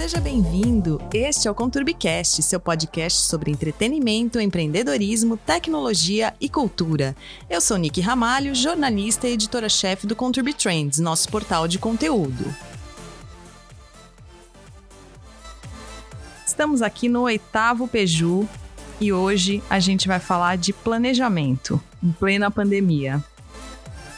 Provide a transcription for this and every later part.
seja bem-vindo. Este é o Conturbicast, seu podcast sobre entretenimento, empreendedorismo, tecnologia e cultura. Eu sou Nick Ramalho, jornalista e editora-chefe do Conturbi Trends, nosso portal de conteúdo. Estamos aqui no oitavo Peju e hoje a gente vai falar de planejamento em plena pandemia.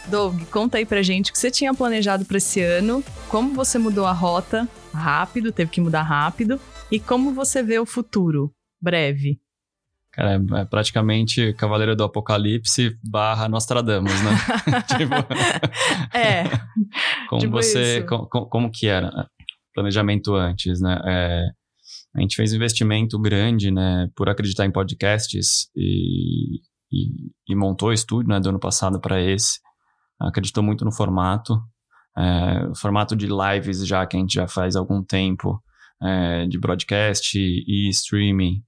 Doug, conta aí pra gente o que você tinha planejado para esse ano, como você mudou a rota rápido, teve que mudar rápido, e como você vê o futuro, breve. Cara, é, é praticamente Cavaleiro do Apocalipse barra Nostradamus, né? tipo, é. como tipo você, como, como, que era planejamento antes, né? É, a gente fez um investimento grande, né, por acreditar em podcasts e, e, e montou o estúdio, né, do ano passado para esse acreditou muito no formato, é, o formato de lives já que a gente já faz há algum tempo, é, de broadcast e streaming.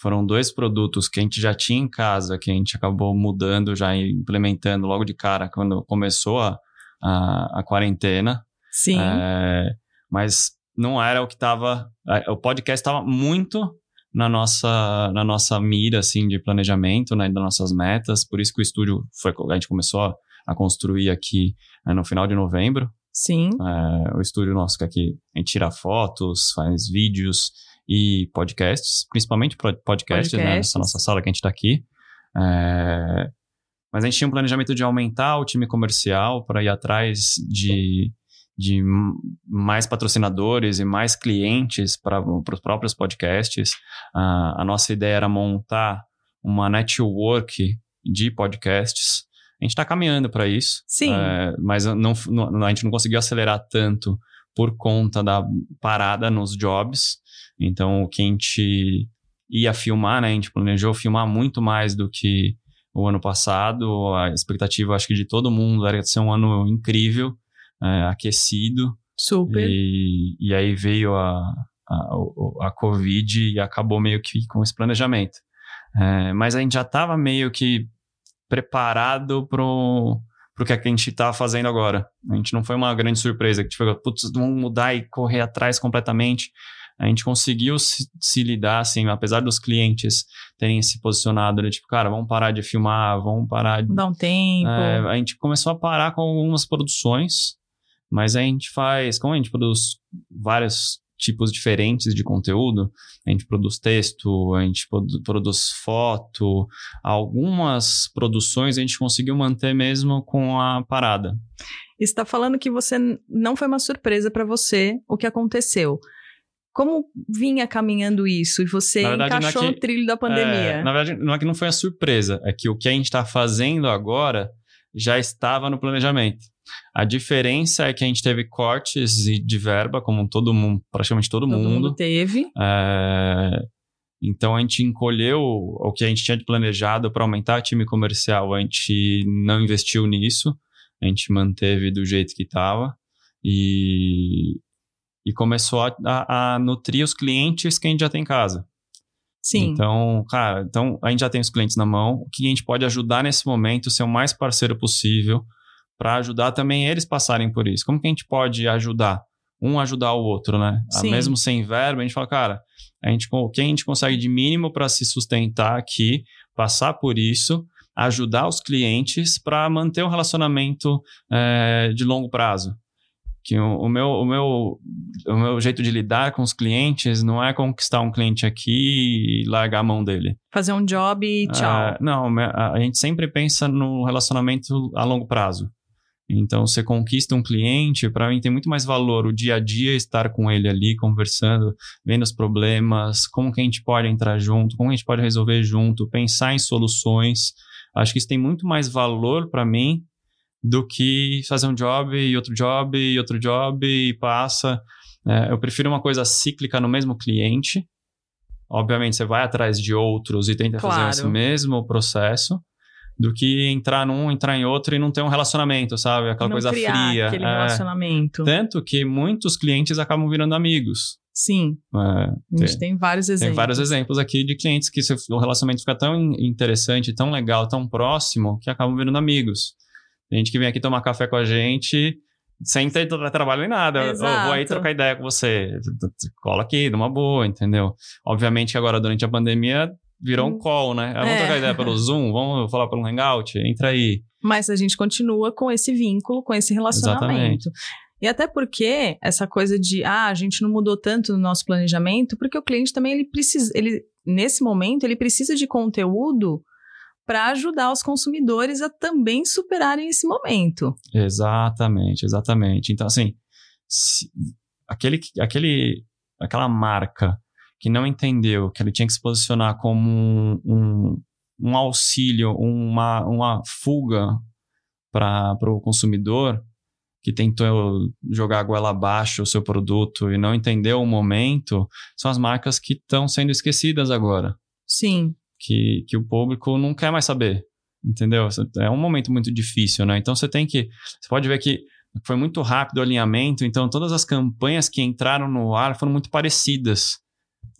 Foram dois produtos que a gente já tinha em casa, que a gente acabou mudando, já implementando logo de cara quando começou a, a, a quarentena. Sim. É, mas não era o que estava. O podcast estava muito na nossa, na nossa mira assim, de planejamento, né, das nossas metas. Por isso que o estúdio foi. A gente começou a construir aqui é, no final de novembro. Sim. É, o estúdio nosso que aqui a gente tira fotos, faz vídeos e podcasts, principalmente podcasts, podcasts. né? Nessa nossa sala que a gente está aqui. É, mas a gente tinha um planejamento de aumentar o time comercial para ir atrás de, de mais patrocinadores e mais clientes para os próprios podcasts. Uh, a nossa ideia era montar uma network de podcasts a gente está caminhando para isso. Sim. É, mas não, não, a gente não conseguiu acelerar tanto por conta da parada nos jobs. Então, o que a gente ia filmar, né? A gente planejou filmar muito mais do que o ano passado. A expectativa, acho que de todo mundo, era de ser um ano incrível, é, aquecido. Super. E, e aí veio a, a, a Covid e acabou meio que com esse planejamento. É, mas a gente já estava meio que preparado pro, pro que a gente está fazendo agora. A gente não foi uma grande surpresa, que tipo, putz, vamos mudar e correr atrás completamente. A gente conseguiu se, se, lidar, assim, apesar dos clientes terem se posicionado, né, tipo, cara, vamos parar de filmar, vamos parar de... Dá um tempo. É, a gente começou a parar com algumas produções, mas a gente faz, como a gente produz várias tipos diferentes de conteúdo. A gente produz texto, a gente produz foto. Algumas produções a gente conseguiu manter mesmo com a parada. Está falando que você não foi uma surpresa para você o que aconteceu. Como vinha caminhando isso e você verdade, é encaixou é que, no trilho da pandemia? É, na verdade, não é que não foi a surpresa, é que o que a gente está fazendo agora já estava no planejamento. A diferença é que a gente teve cortes de verba, como todo mundo, praticamente todo, todo mundo. mundo teve. É, então a gente encolheu o que a gente tinha planejado para aumentar o time comercial. A gente não investiu nisso, a gente manteve do jeito que estava e, e começou a, a, a nutrir os clientes que a gente já tem em casa. Sim. Então, cara, então a gente já tem os clientes na mão. O que a gente pode ajudar nesse momento, ser o mais parceiro possível, para ajudar também eles passarem por isso. Como que a gente pode ajudar? Um ajudar o outro, né? Ah, Sim. Mesmo sem verba, a gente fala, cara, a gente, o que a gente consegue de mínimo para se sustentar aqui, passar por isso, ajudar os clientes para manter o um relacionamento é, de longo prazo que o, o, meu, o, meu, o meu jeito de lidar com os clientes não é conquistar um cliente aqui e largar a mão dele. Fazer um job e tchau. Uh, não, a gente sempre pensa no relacionamento a longo prazo. Então, você conquista um cliente, para mim tem muito mais valor o dia a dia estar com ele ali, conversando, vendo os problemas, como que a gente pode entrar junto, como a gente pode resolver junto, pensar em soluções. Acho que isso tem muito mais valor para mim do que fazer um job e outro job e outro job e passa. É, eu prefiro uma coisa cíclica no mesmo cliente. Obviamente, você vai atrás de outros e tenta claro. fazer esse mesmo processo do que entrar num, entrar em outro e não ter um relacionamento, sabe? Aquela não coisa criar fria. Aquele é, relacionamento. Tanto que muitos clientes acabam virando amigos. Sim. É, a gente tem, tem, vários exemplos. Tem vários exemplos aqui de clientes que o relacionamento fica tão interessante, tão legal, tão próximo, que acabam virando amigos. Tem gente que vem aqui tomar café com a gente sem ter trabalho em nada. Eu vou aí Exato. trocar ideia com você. Cola aqui, numa boa, entendeu? Obviamente que agora, durante a pandemia, virou um Hum. call, né? Ah, Vamos É. trocar ideia pelo Zoom, vamos falar pelo Hangout, entra aí. Mas a gente continua com esse vínculo, com esse relacionamento. E até porque essa coisa de, ah, a gente não mudou tanto no nosso planejamento, porque o cliente também, ele precisa, ele, nesse momento, ele precisa de conteúdo para ajudar os consumidores a também superarem esse momento. Exatamente, exatamente. Então, assim, aquele, que- aquele, aquela marca que não entendeu que ele tinha que se posicionar como um, um, um auxílio, uma, uma fuga para o consumidor, que tentou jogar a goela abaixo o seu produto e não entendeu o momento, são as marcas que estão sendo esquecidas agora Sim, que, que o público não quer mais saber, entendeu? É um momento muito difícil, né? Então você tem que. Você pode ver que foi muito rápido o alinhamento, então todas as campanhas que entraram no ar foram muito parecidas.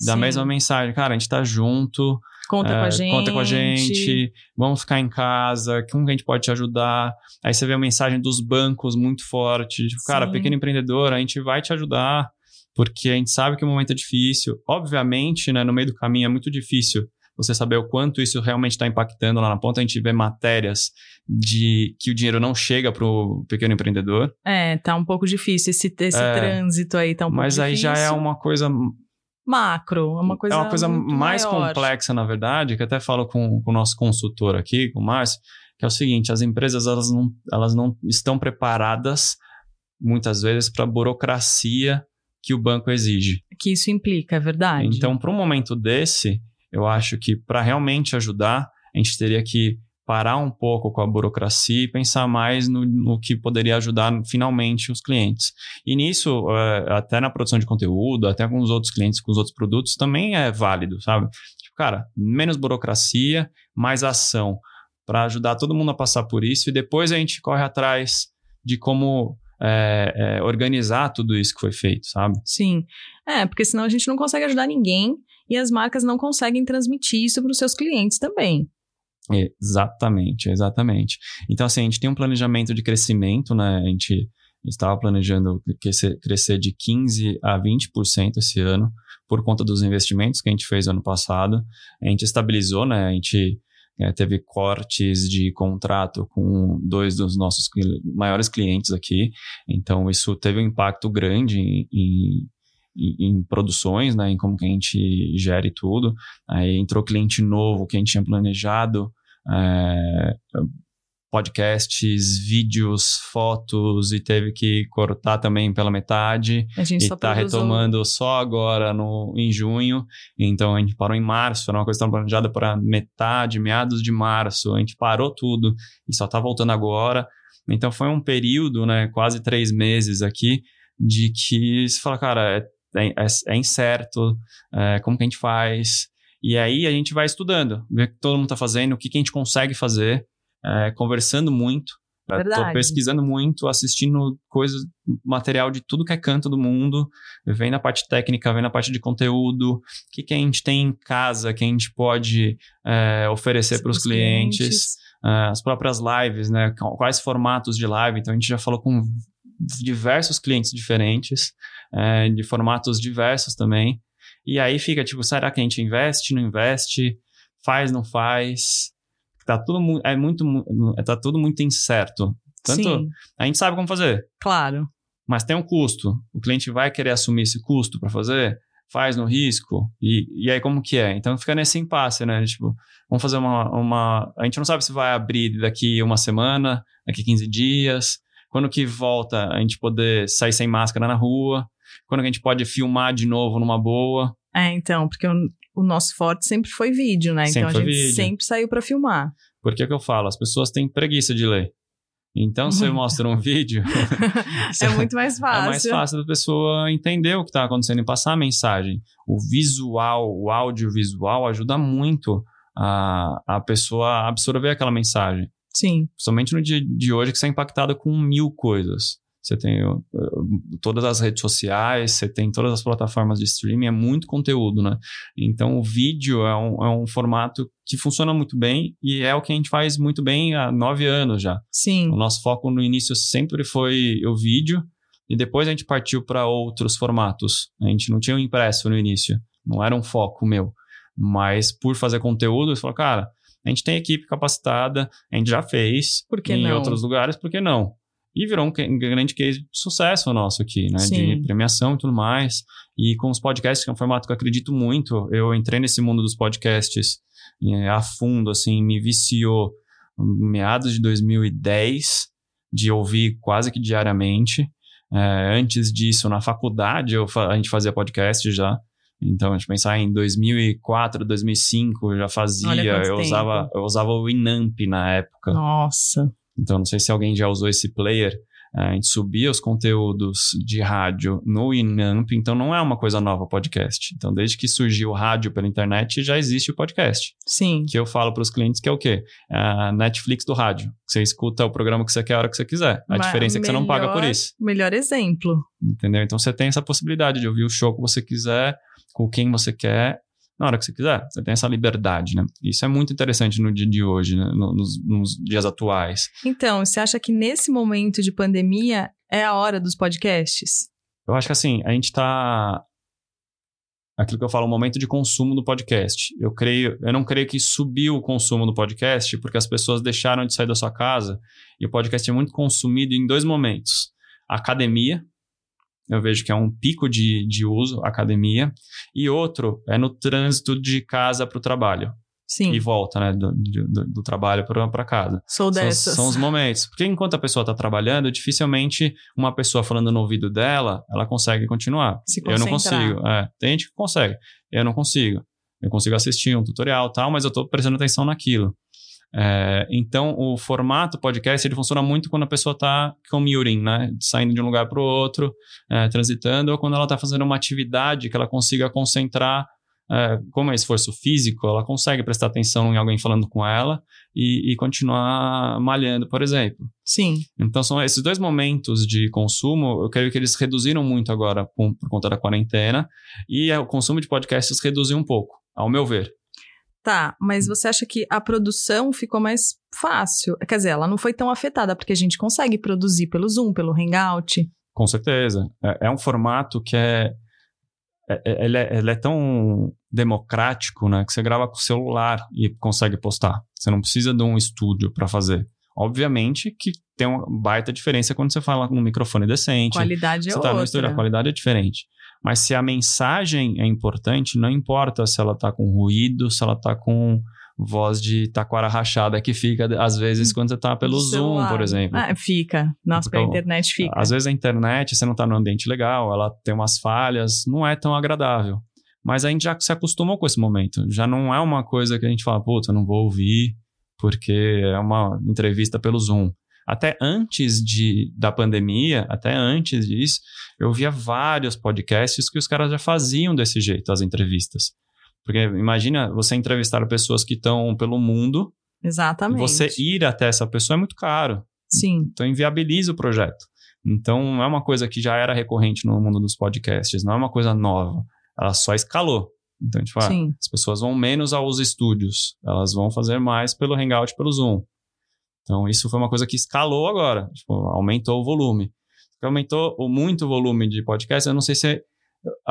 Da Sim. mesma mensagem, cara, a gente tá junto, conta é, com a gente. conta com a gente, vamos ficar em casa, como que a gente pode te ajudar? Aí você vê a mensagem dos bancos muito forte, tipo, cara, Sim. pequeno empreendedor, a gente vai te ajudar, porque a gente sabe que o momento é difícil. Obviamente, né, no meio do caminho é muito difícil você saber o quanto isso realmente está impactando lá na ponta. A gente vê matérias de que o dinheiro não chega para o pequeno empreendedor, É, tá um pouco difícil esse, esse É. trânsito aí, tá um mas pouco aí difícil. já é uma coisa macro, é uma coisa é uma coisa mais maior. complexa, na verdade, que até falo com, com o nosso consultor aqui, com o Márcio, que é o seguinte, as empresas elas não, elas não estão preparadas, muitas vezes, para a burocracia que o banco exige. Que isso implica, é verdade. Então, para um momento desse, eu acho que para realmente ajudar, a gente teria que parar um pouco com a burocracia e pensar mais no, no que poderia ajudar finalmente os clientes. E nisso, eh, até na produção de conteúdo, até com os outros clientes, com os outros produtos, também é válido, sabe? Tipo, cara, menos burocracia, mais ação, para ajudar todo mundo a passar por isso e depois a gente corre atrás de como eh, eh, organizar tudo isso que foi feito, sabe? Sim. É, porque senão a gente não consegue ajudar ninguém e as marcas não conseguem transmitir isso para os seus clientes também. Exatamente, exatamente. Então, assim, a gente tem um planejamento de crescimento, né? A gente estava planejando crescer, crescer de 15% a 20% esse ano, por conta dos investimentos que a gente fez ano passado. A gente estabilizou, né? A gente eh, teve cortes de contrato com dois dos nossos maiores clientes aqui. Então, isso teve um impacto grande em, em, em- em produções, né? Em como que a gente gere tudo. Aí entrou cliente novo que a gente tinha planejado, é, podcasts, vídeos, fotos e teve que cortar também pela metade A gente e tá o- retomando só agora no, em junho. Então a gente parou em março, era uma coisa que estava planejada para metade, meados de março. A gente parou tudo e só tá voltando agora. Então foi um período, né, quase três meses aqui, de que se fala, cara, é, é, é incerto, é, como que a gente faz? E aí a gente vai estudando, ver o que todo mundo está fazendo, o que, que a gente consegue fazer, é, conversando muito. Tô Verdade. pesquisando muito, assistindo coisas, material de tudo que é canto do mundo, vendo a parte técnica, vendo a parte de conteúdo, o que, que a gente tem em casa que a gente pode é, oferecer para os clientes, é, as próprias lives, né? Qu- Quais formatos de live? Então a gente já falou com diversos clientes diferentes, é, de formatos diversos também. E aí fica tipo, será que a gente investe, não investe, faz, não faz? Tá tudo é muito mu- tá tudo muito incerto. Tanto Sim, a gente sabe como fazer, claro. mas tem um custo. O cliente vai querer assumir esse custo para fazer, faz no risco e, e aí como que é? Então fica nesse impasse, né? Tipo, vamos fazer uma, uma a gente não sabe se vai abrir daqui uma semana, daqui 15 dias, quando que volta a gente poder sair sem máscara na rua, quando que a gente pode filmar de novo numa boa. É, então, porque o, o nosso forte sempre foi vídeo, né? Sempre então a gente vídeo. sempre saiu para filmar. Porque é o que eu falo, as pessoas têm preguiça de ler. Então, você Muito. mostra um vídeo, é muito mais fácil. É mais fácil da pessoa entender o que está acontecendo e passar a mensagem. O visual, o audiovisual ajuda muito a, a pessoa a absorver aquela mensagem. Sim, Principalmente no dia de hoje que você é impactado com mil coisas. você tem uh, todas as redes sociais, você tem todas as plataformas de streaming, é muito conteúdo, né? Então, o vídeo é um, é um formato que funciona muito bem e é o que a gente faz muito bem há nove anos já. Sim. O nosso foco no início sempre foi o vídeo e depois a gente partiu para outros formatos. A gente não tinha o um impresso no início, não era um foco meu. Mas por fazer conteúdo, eu falou, cara, a gente tem equipe capacitada, a gente já fez em não? outros lugares, por que não? E virou um grande case de sucesso nosso aqui, né? Sim. De premiação e tudo mais. E com os podcasts, que é um formato que eu acredito muito, eu entrei nesse mundo dos podcasts é, a fundo, assim, me viciou meados de 2010, de ouvir quase que diariamente. É, antes disso, na faculdade, eu, a gente fazia podcast já. Então, a gente pensar em 2004, 2005, eu já fazia. Eu usava, eu usava o Inamp na época. Nossa. Então, não sei se alguém já usou esse player. A gente subia os conteúdos de rádio no Inamp, então não é uma coisa nova o podcast. Então, desde que surgiu o rádio pela internet, já existe o podcast. Sim. Que eu falo para os clientes que é o quê? É a Netflix do rádio. Você escuta o programa que você quer a hora que você quiser. A Mas diferença é que você não paga por isso. Melhor exemplo. Entendeu? Então, você tem essa possibilidade de ouvir o show que você quiser, com quem você quer, na hora que você quiser. Você tem essa liberdade, né? Isso é muito interessante no dia de hoje, né? nos, nos, dias atuais. Então, você acha que nesse momento de pandemia é a hora dos podcasts? Eu acho que assim, a gente está aquilo que eu falo, o momento de consumo do podcast. Eu creio, eu não creio que subiu o consumo do podcast porque as pessoas deixaram de sair da sua casa e o podcast é muito consumido em dois momentos: academia, eu vejo que é um pico de, de uso, academia, e outro é no trânsito de casa para o trabalho. Sim. E volta, né, do, do, do trabalho para casa. Sou dessas. São, são os momentos. Porque enquanto a pessoa está trabalhando, dificilmente uma pessoa falando no ouvido dela, ela consegue continuar. Se eu não consigo. É, tem gente que consegue. Eu não consigo. Eu consigo assistir um tutorial tal, mas eu estou prestando atenção naquilo. É, então, o formato podcast ele funciona muito quando a pessoa está commuting, né? Saindo de um lugar para o outro, é, transitando, ou quando ela está fazendo uma atividade que ela consiga concentrar. É, como é esforço físico, ela consegue prestar atenção em alguém falando com ela e, e continuar malhando, por exemplo. Sim. Então, são esses dois momentos de consumo, eu creio que eles reduziram muito agora por, por conta da quarentena, e o consumo de podcasts reduziu um pouco, ao meu ver. Tá, mas você acha que a produção ficou mais fácil? Quer dizer, ela não foi tão afetada, porque a gente consegue produzir pelo Zoom, pelo Hangout. Com certeza. É, é um formato que é, é, é ele, é, ele é tão democrático, né? Que você grava com o celular e consegue postar. Você não precisa de um estúdio para fazer. Obviamente que tem uma baita diferença quando você fala com um microfone decente. Qualidade é você outra. Tá no estúdio, a qualidade é diferente. Mas se a mensagem é importante, não importa se ela está com ruído, se ela está com voz de taquara rachada que fica, às vezes, quando você está pelo Zoom, por exemplo. Ah, fica. Nossa, então, a internet fica. Às vezes a internet, você não está no ambiente legal, ela tem umas falhas, não é tão agradável. Mas a gente já se acostumou com esse momento. Já não é uma coisa que a gente fala, puta, eu não vou ouvir porque é uma entrevista pelo Zoom. Até antes de, da pandemia, até antes disso, eu via vários podcasts que os caras já faziam desse jeito, as entrevistas. Porque imagina você entrevistar pessoas que estão pelo mundo. Exatamente. Você ir até essa pessoa é muito caro. Sim. Então inviabiliza o projeto. Então não é uma coisa que já era recorrente no mundo dos podcasts, não é uma coisa nova. Ela só escalou. Então, tipo, ah, as pessoas vão menos aos estúdios, elas vão fazer mais pelo Hangout, pelo Zoom. Então, isso foi uma coisa que escalou agora, tipo, aumentou o volume. Aumentou muito o volume de podcast, eu não sei se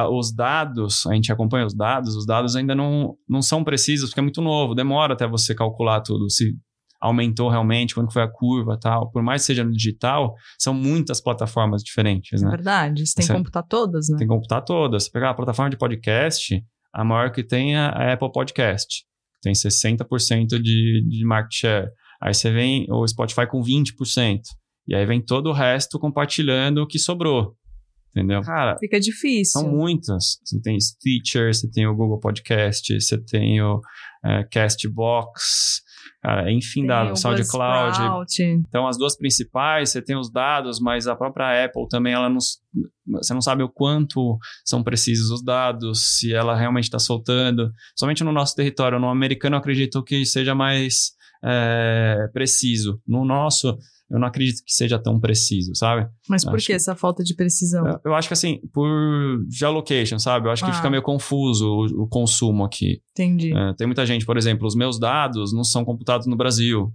os dados, a gente acompanha os dados, os dados ainda não, não são precisos, porque é muito novo, demora até você calcular tudo, se aumentou realmente, quando foi a curva tal. Por mais que seja no digital, são muitas plataformas diferentes, né? É verdade, você tem que computar todas, né? Tem que computar todas. Se pegar a plataforma de podcast, a maior que tem é a Apple Podcast, tem 60% de, de market share. Aí você vem o Spotify com 20%. E aí vem todo o resto compartilhando o que sobrou. Entendeu? Cara, fica difícil. São muitas. Você tem Stitcher, você tem o Google Podcast, você tem o é, Castbox, cara, enfim, da SoundCloud. Então, as duas principais, você tem os dados, mas a própria Apple também, ela não, você não sabe o quanto são precisos os dados, se ela realmente está soltando. Somente no nosso território, no americano, eu acredito que seja mais é, preciso. No nosso, eu não acredito que seja tão preciso, sabe? Mas por Acho que que- essa falta de precisão? Eu, eu acho que assim, por geolocation, sabe? Eu acho que Ah. fica meio confuso o, o consumo aqui. Entendi. É, tem muita gente, por exemplo, os meus dados não são computados no Brasil.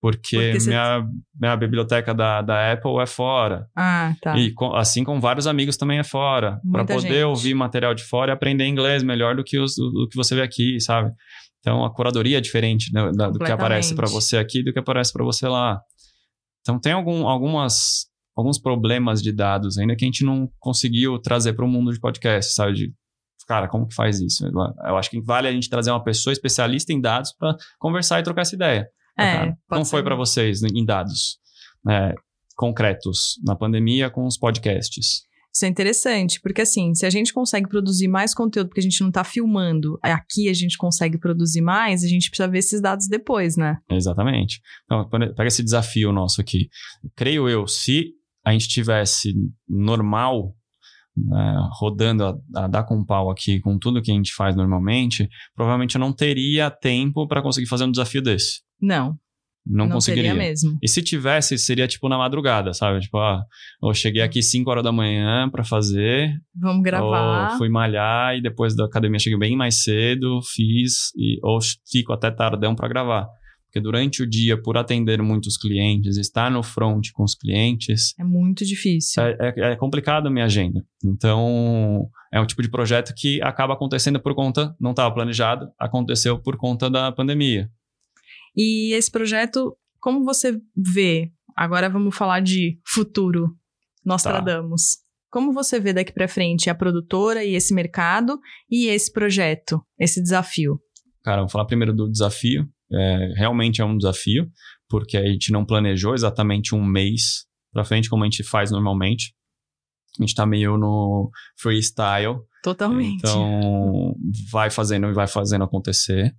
Porque, Porque você- minha, minha biblioteca da, da Apple é fora. Ah, tá. E com- assim como vários amigos também é fora. Para poder gente. ouvir material de fora e aprender inglês melhor do que, os, do que você vê aqui, sabe? Então a curadoria é diferente né, da- do que aparece para você aqui do que aparece para você lá. Então tem algum, algumas, alguns problemas de dados ainda que a gente não conseguiu trazer para o mundo de podcast, sabe? De, cara, como que faz isso? Eu acho que vale a gente trazer uma pessoa especialista em dados para conversar e trocar essa ideia. É, como foi para vocês em dados é, concretos na pandemia com os podcasts? Isso é interessante, porque assim, se a gente consegue produzir mais conteúdo porque a gente não tá filmando, aqui a gente consegue produzir mais, a gente precisa ver esses dados depois, né? Exatamente. Então, pega esse desafio nosso aqui. Creio eu, se a gente tivesse normal, né, rodando a, a dar com pau aqui com tudo que a gente faz normalmente, provavelmente eu não teria tempo para conseguir fazer um desafio desse. Não, Não, não conseguiria. mesmo. E se tivesse, seria tipo na madrugada, sabe? Tipo, ah, eu cheguei aqui 5 horas da manhã para fazer, Vamos gravar. ou fui malhar e depois da academia cheguei bem mais cedo, fiz, e, ou fico até tardão para gravar. Porque durante o dia, por atender muitos clientes, estar no front com os clientes, É muito difícil. é, é- é complicado a minha agenda. Então, é um tipo de projeto que acaba acontecendo por conta, não estava planejado, aconteceu por conta da pandemia. E esse projeto, como você vê? Agora vamos falar de futuro. Nostradamus. Como você vê daqui pra frente a produtora e esse mercado e esse projeto, esse desafio? Cara, vou falar primeiro do desafio. É, realmente é um desafio, porque a gente não planejou exatamente um mês pra frente, como a gente faz normalmente. A gente tá meio no freestyle. Totalmente. Então, vai fazendo e vai fazendo acontecer.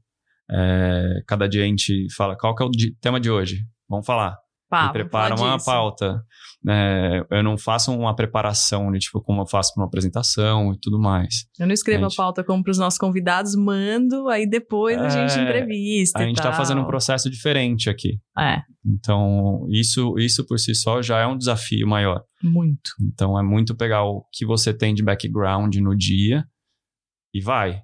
É, cada dia a gente fala, qual que é o tema de hoje? Vamos falar. Pá, prepara uma disso. pauta. É, eu não faço uma preparação tipo como eu faço para uma apresentação e tudo mais. Eu não escrevo A gente- a pauta como pros nossos convidados, mando, aí depois a gente É, entrevista. A gente está fazendo um processo diferente aqui. É, Então, isso, isso por si só já é um desafio maior. muito. Então, é muito pegar o que você tem de background no dia e vai,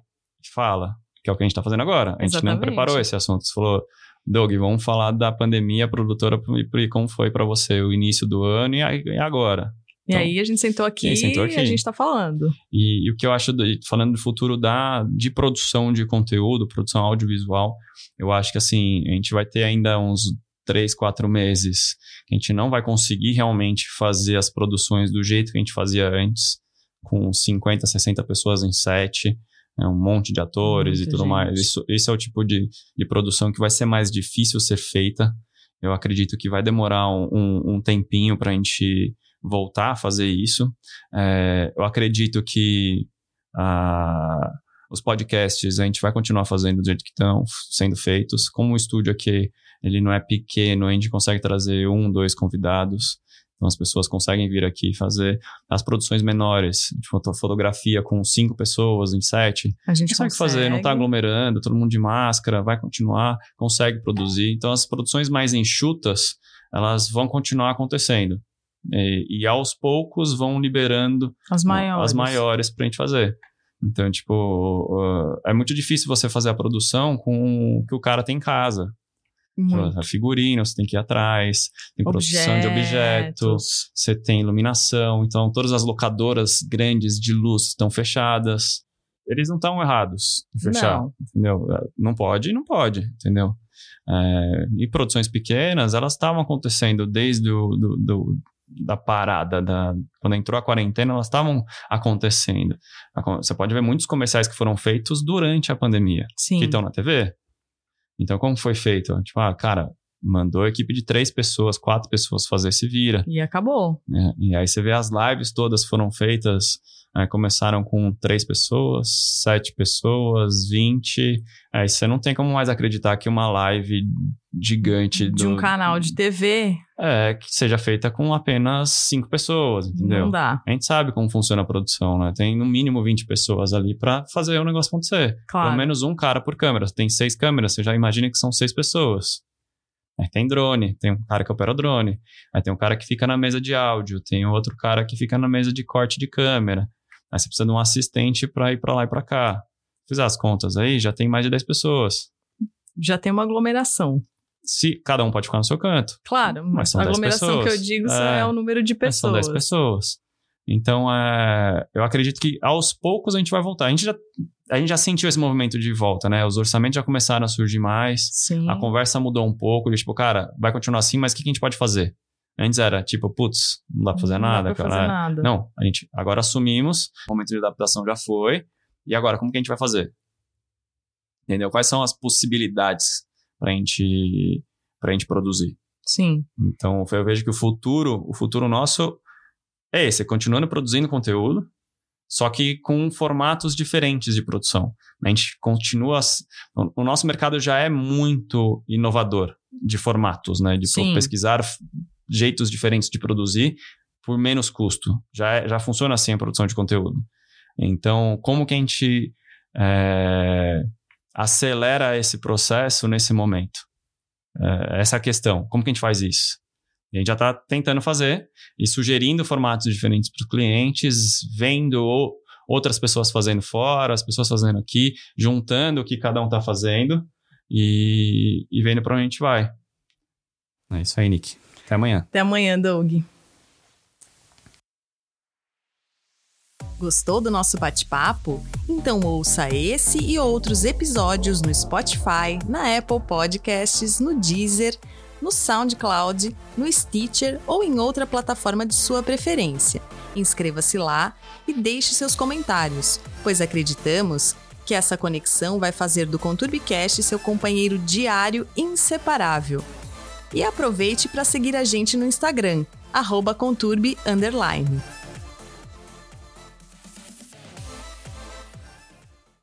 fala, que é o que a gente está fazendo agora. A gente não Exatamente. preparou esse assunto. Você falou, Doug, vamos falar da pandemia, produtora, e como foi para você o início do ano e aí- e agora. E Então, aí a gente sentou aqui e e, sentou aqui. a gente tá falando. E, e o que eu acho, de- falando do futuro da, de produção de conteúdo, produção audiovisual, eu acho que assim, a gente vai ter ainda uns três, quatro meses que a gente não vai conseguir realmente fazer as produções do jeito que a gente fazia antes, com 50, 60 pessoas em set, né, um monte de atores Muita e tudo gente. mais. Isso, esse é o tipo de, de produção que vai ser mais difícil ser feita. Eu acredito que vai demorar um, um, um tempinho para a gente voltar a fazer isso. É, eu acredito que ah, os podcasts a gente vai continuar fazendo do jeito que estão sendo feitos. Como o estúdio aqui ele não é pequeno, a gente consegue trazer um, dois convidados. Então as pessoas conseguem vir aqui fazer as produções menores, de foto- fotografia com cinco pessoas em sete. A gente Consegue fazer, não está aglomerando, todo mundo de máscara, vai continuar, consegue produzir. Então as produções mais enxutas, elas vão continuar acontecendo. E, e aos poucos vão liberando As maiores. as maiores pra gente fazer. Então, tipo, uh, é muito difícil você fazer a produção com o que o cara tem em casa. Muito. A figurino, você tem que ir atrás, tem produção de objetos, você tem iluminação, então todas as locadoras grandes de luz estão fechadas. Eles não estão errados em fechar, Não. entendeu? Não pode, não pode, entendeu? É, e produções pequenas, elas estavam acontecendo desde o, do, do- da parada, da, quando entrou a quarentena, elas estavam acontecendo. Acon- Você pode ver muitos comerciais que foram feitos durante a pandemia Sim. que estão na TV. Então, como foi feito? Tipo, ah, cara, mandou a equipe de três pessoas, quatro pessoas fazer se vira. E acabou. né? E aí você vê as lives todas foram feitas, aí começaram com três pessoas, sete pessoas, vinte. Aí você não tem como mais acreditar que uma live gigante De do- um canal de TV, é que seja feita com apenas cinco pessoas, entendeu? não dá. A gente sabe como funciona a produção, né? Tem no mínimo 20 pessoas ali pra fazer o negócio acontecer. Claro. Pelo menos um cara por câmera. Tem seis câmeras, você já imagina que são seis pessoas. Aí tem drone, tem um cara que opera o drone, aí tem um cara que fica na mesa de áudio, tem outro cara que fica na mesa de corte de câmera. Aí você precisa de um assistente para ir para lá e para cá. Fiz as contas aí, já tem mais de 10 pessoas. Já tem uma aglomeração. Se cada um pode ficar no seu canto. Claro, mas são a aglomeração que eu digo é, é o número de pessoas. São 10 pessoas. Então, é, eu acredito que aos poucos a gente vai voltar. A gente já, a gente já sentiu esse movimento de volta, né? Os orçamentos já começaram a surgir mais. Sim. A conversa mudou um pouco. De, tipo, cara, vai continuar assim, mas o que, que a gente pode fazer? Antes era tipo, putz, não dá pra fazer não nada, dá pra cara. Fazer nada. Não, a gente agora assumimos, o momento de adaptação já foi. E agora, como que a gente vai fazer? Entendeu? Quais são as possibilidades pra gente, pra gente produzir? Sim. Então, eu vejo que o futuro, o futuro nosso é esse, é continuando produzindo conteúdo, só que com formatos diferentes de produção. A gente continua. O nosso mercado já é muito inovador de formatos, né? De pesquisar jeitos diferentes de produzir por menos custo. Já, é, já funciona assim a produção de conteúdo. Então, como que a gente é, acelera esse processo nesse momento? É, essa é a questão. Como que a gente faz isso? a gente já está tentando fazer e sugerindo formatos diferentes para os clientes, vendo outras pessoas fazendo fora, as pessoas fazendo aqui, juntando o que cada um está fazendo e, e vendo para onde a gente vai. É isso aí, Nick. Até amanhã. Até amanhã, Doug. Gostou do nosso bate-papo? Então ouça esse e outros episódios no Spotify, na Apple Podcasts, no Deezer no SoundCloud, no Stitcher ou em outra plataforma de sua preferência. Inscreva-se lá e deixe seus comentários, pois acreditamos que essa conexão vai fazer do ConturbiCast seu companheiro diário inseparável. E aproveite para seguir a gente no Instagram, arroba conturbi__.